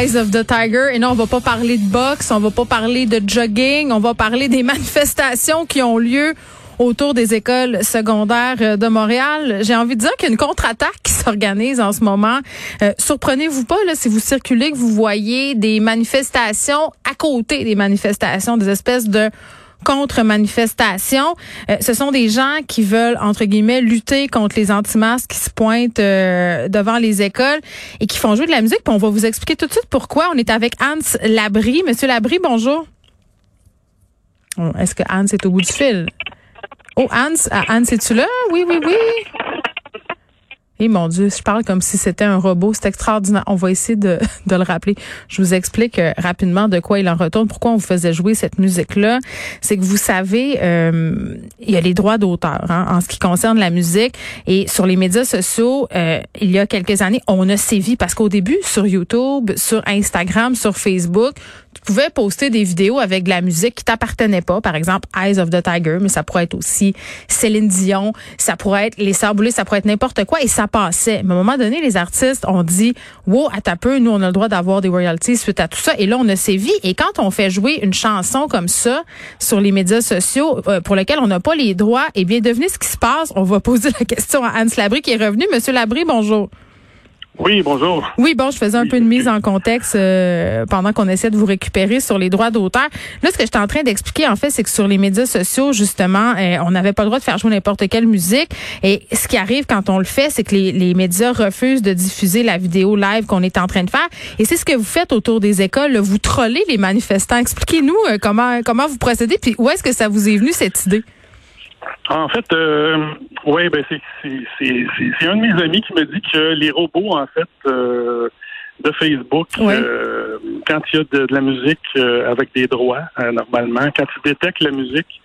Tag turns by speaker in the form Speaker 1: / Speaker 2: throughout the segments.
Speaker 1: Et non, on va pas parler de boxe, on va pas parler de jogging, on va parler des manifestations qui ont lieu autour des écoles secondaires de Montréal. J'ai envie de dire qu'il y a une contre-attaque qui s'organise en ce moment. Euh, surprenez-vous pas là si vous circulez que vous voyez des manifestations à côté des manifestations, des espèces de contre-manifestations. Euh, ce sont des gens qui veulent, entre guillemets, lutter contre les anti-masques qui se pointent euh, devant les écoles et qui font jouer de la musique. Puis on va vous expliquer tout de suite pourquoi. On est avec Hans Labry. Monsieur Labry, bonjour. Est-ce que Hans est au bout du fil? Oh, Hans, ah, Hans, es-tu là? Oui, oui, oui. Et eh, mon Dieu, je parle comme si c'était un robot. C'est extraordinaire. On va essayer de, le rappeler. Je vous explique euh, rapidement de quoi il en retourne. Pourquoi on vous faisait jouer cette musique-là. C'est que vous savez, euh, il y a les droits d'auteur hein, en ce qui concerne la musique. Et sur les médias sociaux, euh, il y a quelques années, on a sévi parce qu'au début, sur YouTube, sur Instagram, sur Facebook, tu pouvais poster des vidéos avec de la musique qui t'appartenait pas. Par exemple, Eyes of the Tiger, mais ça pourrait être aussi Céline Dion, ça pourrait être Les Sœurs Boulées, ça pourrait être n'importe quoi. Et ça passait. Mais à un moment donné, les artistes ont dit, wow, à ta peu, nous, on a le droit d'avoir des royalties suite à tout ça. Et là, on a sévi. Et quand on fait jouer une chanson comme ça sur les médias sociaux euh, pour lesquels on n'a pas les droits, eh bien, devenez ce qui se passe. On va poser la question à Hans Labry qui est revenu. Monsieur Labry, bonjour.
Speaker 2: Oui, bonjour.
Speaker 1: Oui, bon, je faisais un peu de mise en contexte euh, pendant qu'on essaie de vous récupérer sur les droits d'auteur. Là, ce que j'étais en train d'expliquer, en fait, c'est que sur les médias sociaux, justement, euh, on n'avait pas le droit de faire jouer n'importe quelle musique. Et ce qui arrive quand on le fait, c'est que les, les, médias refusent de diffuser la vidéo live qu'on est en train de faire. Et c'est ce que vous faites autour des écoles. Vous trollez les manifestants. Expliquez-nous euh, comment comment vous procédez, puis où est-ce que ça vous est venu cette idée?
Speaker 2: En fait, euh, oui, ben c'est un de mes amis qui me dit que les robots, en fait, euh, de Facebook, euh, quand il y a de, la musique euh, avec des droits, normalement, quand ils détectent la musique,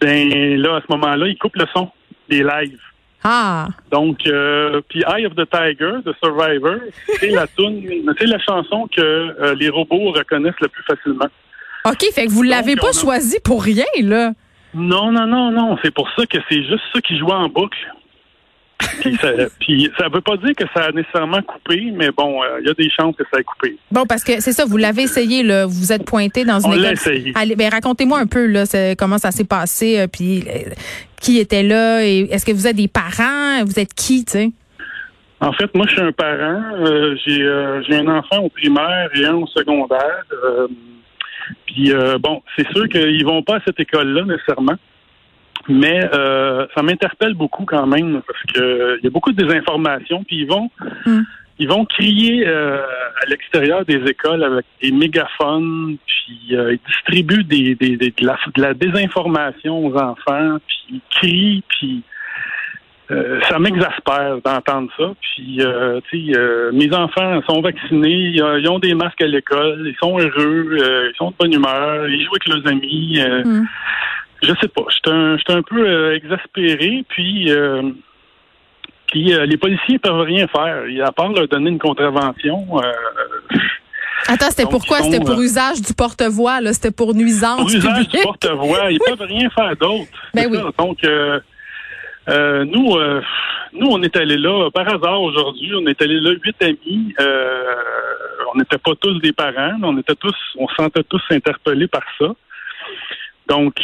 Speaker 2: ben là, à ce moment-là, ils coupent le son des lives.
Speaker 1: Ah.
Speaker 2: Donc, puis Eye of the Tiger, The Survivor, c'est la tune, c'est la chanson que les robots reconnaissent le plus facilement.
Speaker 1: OK, fait que vous l'avez pas choisi pour rien, là.
Speaker 2: Non, non, non, non. C'est pour ça que c'est juste ça qui joue en boucle. Puis ça, puis ça veut pas dire que ça a nécessairement coupé, mais bon, euh, il y a des chances que ça ait coupé.
Speaker 1: Bon, parce que c'est ça, vous l'avez essayé, là, vous vous êtes pointé dans une
Speaker 2: On l'a essayé.
Speaker 1: Allez, ben, racontez-moi un peu là, comment ça s'est passé, euh, puis euh, qui était là, et est-ce que vous êtes des parents, vous êtes qui, tu sais?
Speaker 2: En fait, moi, je suis un parent. j'ai, j'ai un enfant au primaire et un au secondaire. Puis euh, bon, c'est sûr qu'ils vont pas à cette école-là nécessairement. Mais euh, ça m'interpelle beaucoup quand même parce que il y a beaucoup de désinformation. Puis ils vont hmm. ils vont crier euh, à l'extérieur des écoles avec des mégaphones, puis ils distribuent des, des, de, la, de, la, désinformation aux enfants, puis ils crient, puis euh, ça m'exaspère d'entendre ça. Puis, euh, tu sais, euh, mes enfants sont vaccinés, ils ont des masques à l'école, ils sont heureux, ils sont de bonne humeur, ils jouent avec leurs amis. Mm. Je sais pas, je suis un, peu exaspéré. Puis, puis les policiers peuvent rien faire, à part leur donner une contravention.
Speaker 1: Attends, c'était pourquoi? C'était pour usage du porte-voix, là? C'était pour nuisance. Pour
Speaker 2: usage du porte-voix. Ils peuvent rien faire d'autre.
Speaker 1: Ben oui.
Speaker 2: Donc, euh, nous, euh, nous, on est allés là par hasard aujourd'hui. On est allés là huit amis. Euh, on n'était pas tous des parents, mais on était tous, on se sentait tous interpellés par ça. Donc,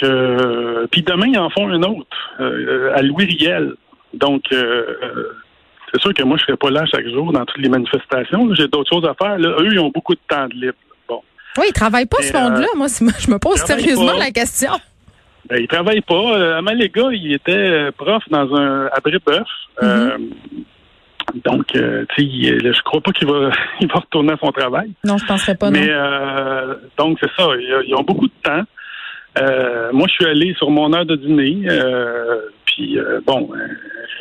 Speaker 2: puis demain ils en font une autre à Louis Riel. Donc, c'est sûr que moi je serai pas là chaque jour dans toutes les manifestations. J'ai d'autres choses à faire. Là. Eux, ils ont beaucoup de temps de libre. Bon.
Speaker 1: Oui, ils travaillent pas ce monde-là. Moi, je me pose sérieusement la question.
Speaker 2: Ben, il travaille pas. Euh, Amalega, il était euh, prof dans un à Brébeuf. Euh, mhm. donc, euh, tu sais, je crois pas qu'il va, il va retourner à son travail.
Speaker 1: Non, je penserais pas.
Speaker 2: Mais euh, donc c'est ça. Ils, ont beaucoup de temps. moi, je suis allé sur mon heure de dîner. puis bon,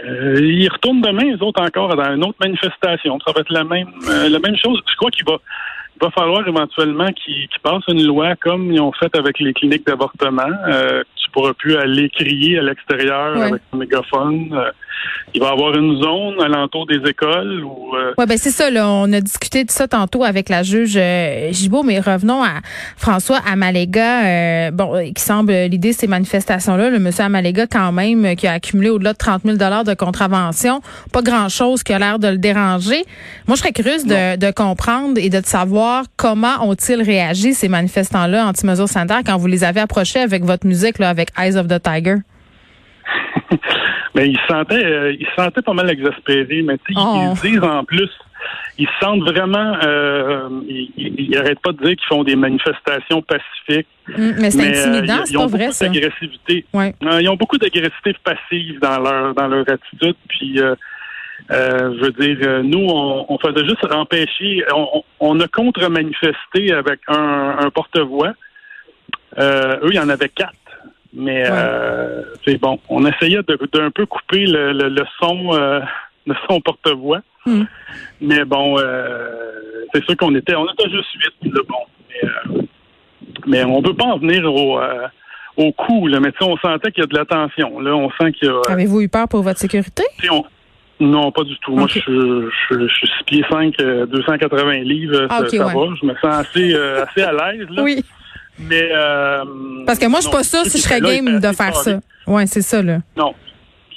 Speaker 2: ils retournent demain, les autres encore, dans une autre manifestation. Ça va être la même, la même chose. Je crois qu'il va va falloir éventuellement qu'ils passent une loi comme ils ont fait avec les cliniques d'avortement. Euh, tu pourras plus aller crier à l'extérieur avec un mégaphone. Euh, il va y avoir une zone alentour des écoles où.
Speaker 1: Euh, ouais, ben c'est ça. Là, on a discuté de ça tantôt avec la juge euh, Gibault, mais revenons à François Amalega. Euh, bon, qui semble l'idée de ces manifestations-là. Le monsieur Amalega, quand même, qui a accumulé au-delà de 30 000 dollars de contravention, pas grand-chose qui a l'air de le déranger. Moi, je serais curieuse de, de, comprendre et de savoir comment ont-ils réagi ces manifestants-là anti-mesures sanitaires quand vous les avez approchés avec votre musique, là, avec Eyes of the Tiger?
Speaker 2: mais ils se sentaient, euh, ils se sentaient pas mal exaspérés. Mais ils, oh. disent en plus, ils se sentent vraiment, euh, ils, n'arrêtent pas de dire qu'ils font des manifestations pacifiques.
Speaker 1: Mm, mais c'est euh, intimidant, c'est pas vrai ça.
Speaker 2: D'agressivité. Ouais. ils ont beaucoup d'agressivité passive dans leur dans leur attitude. Puis euh, je veux dire, nous, on, faisait juste empêcher. On, a contre-manifesté avec un, un porte-voix. eux, il y en avait quatre. Mais euh, c'est bon. On essayait d'un peu couper le, le, son euh, le son porte-voix. Hmm. Mais bon, euh, c'est sûr qu'on était on était juste huit, là, bon. Mais, mais on peut pas en venir au au coup, là. Mais tu sais, on sentait qu'il y a de la tension. Là, on sent qu'il y a.
Speaker 1: Avez-vous eu peur pour votre sécurité?
Speaker 2: Non, pas du tout. Moi, je, je, je, suis 6 pieds 5, 280 livres. Ah, ça, va. Je me sens assez, assez à l'aise. Là.
Speaker 1: Oui.
Speaker 2: Mais euh,
Speaker 1: parce que moi, je suis pas sûre si je serais game de faire ça. Ouais, c'est ça là.
Speaker 2: Non,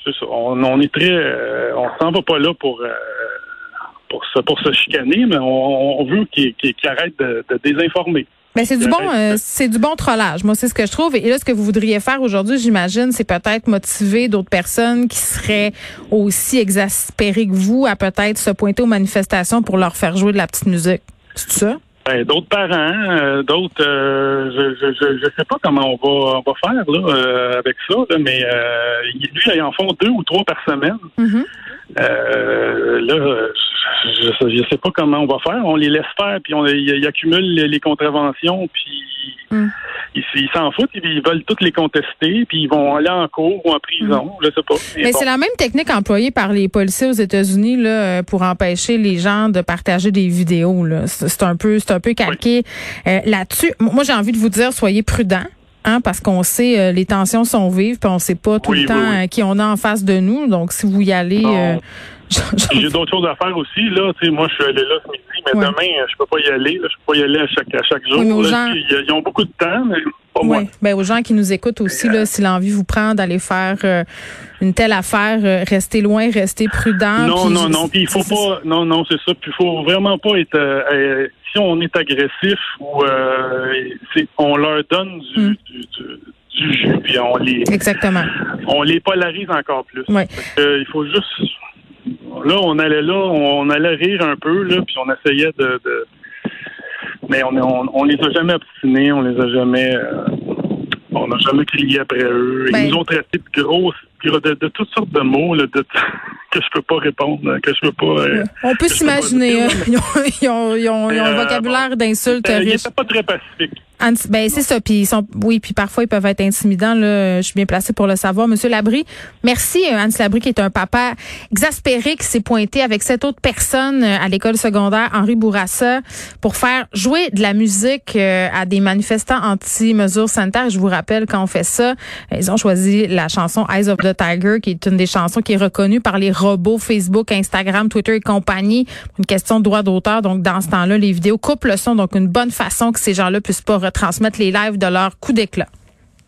Speaker 2: c'est ça. On, est très, euh, on s'en va pas là pour. Euh, pour se, pour se chicaner, mais on, veut qu'ils arrêtent de, désinformer.
Speaker 1: Mais c'est du bon, c'est du bon trollage. Moi, c'est ce que je trouve. Et là, ce que vous voudriez faire aujourd'hui, j'imagine, c'est peut-être motiver d'autres personnes qui seraient aussi exaspérées que vous à peut-être se pointer aux manifestations pour leur faire jouer de la petite musique. C'est ça?
Speaker 2: Ben, d'autres parents, euh, d'autres, euh, je, je, je sais pas comment on va on va faire là euh, avec ça, là, mais lui, ils en font deux ou trois par semaine. Mm-hmm. là, je, je sais pas comment on va faire. On les laisse faire, puis on ils, accumulent les, contraventions, puis mm. ils s'en foutent, ils veulent toutes les contester, puis ils vont aller en cours ou en prison, mm. je sais pas.
Speaker 1: Mais, c'est la même technique employée par les policiers aux États-Unis là pour empêcher les gens de partager des vidéos. Là, c'est un peu, c'est un peu calqué euh, là-dessus. Moi, j'ai envie de vous dire, soyez prudents. Hein, parce qu'on sait euh, les tensions sont vives, puis on sait pas tout le temps euh, qui on a en face de nous. Donc, si vous y allez,
Speaker 2: j'ai d'autres choses à faire aussi. Là, tu sais, moi, je suis allé là ce midi, mais demain, je peux pas y aller. je peux pas y aller à chaque, à chaque jour. ils, ont beaucoup de temps, mais pas moi.
Speaker 1: Ben, aux gens qui nous écoutent aussi, là, si l'envie vous prend d'aller faire euh, une telle affaire, euh, restez loin, restez prudent.
Speaker 2: Non, non, non. Puis il faut pas. Non, non, c'est ça. Puis il faut vraiment pas être. Euh, si on est agressif ou on leur donne du, hmm. du, du jus, puis on les
Speaker 1: exactement
Speaker 2: on les polarise encore plus. il faut juste là, on allait là, on, allait rire un peu, là, puis on essayait de, mais on, on, on, les a jamais obstinés, on les a jamais, euh, on n'a jamais crié après eux. Ils ben nous ont traité de grosses, de, de, toutes sortes de mots là, de, que je peux pas répondre, que je peux pas. Euh,
Speaker 1: on peut s'imaginer, hein. ils, ont, ils, ont, ils ont, un euh, vocabulaire d'insultes.
Speaker 2: Ils n'étaient pas très pacifiques
Speaker 1: ben c'est ça. Puis ils sont, oui, puis parfois ils peuvent être intimidants. Là, je suis bien placée pour le savoir. Monsieur Labry, merci. Hans Labry qui est un papa exaspéré qui s'est pointé avec cette autre personne euh, à l'école secondaire Henri Bourassa pour faire jouer de la musique euh, à des manifestants anti-mesures sanitaires. Je vous rappelle quand on fait ça, ils ont choisi la chanson Eyes of the Tiger, qui est une des chansons qui est reconnue par les robots Facebook, Instagram, Twitter et compagnie. Une question de droit d'auteur. Donc dans ce temps-là, les vidéos coupent le son. Donc une bonne façon que ces gens-là puissent pas transmettre les lives de leur coup d'éclat.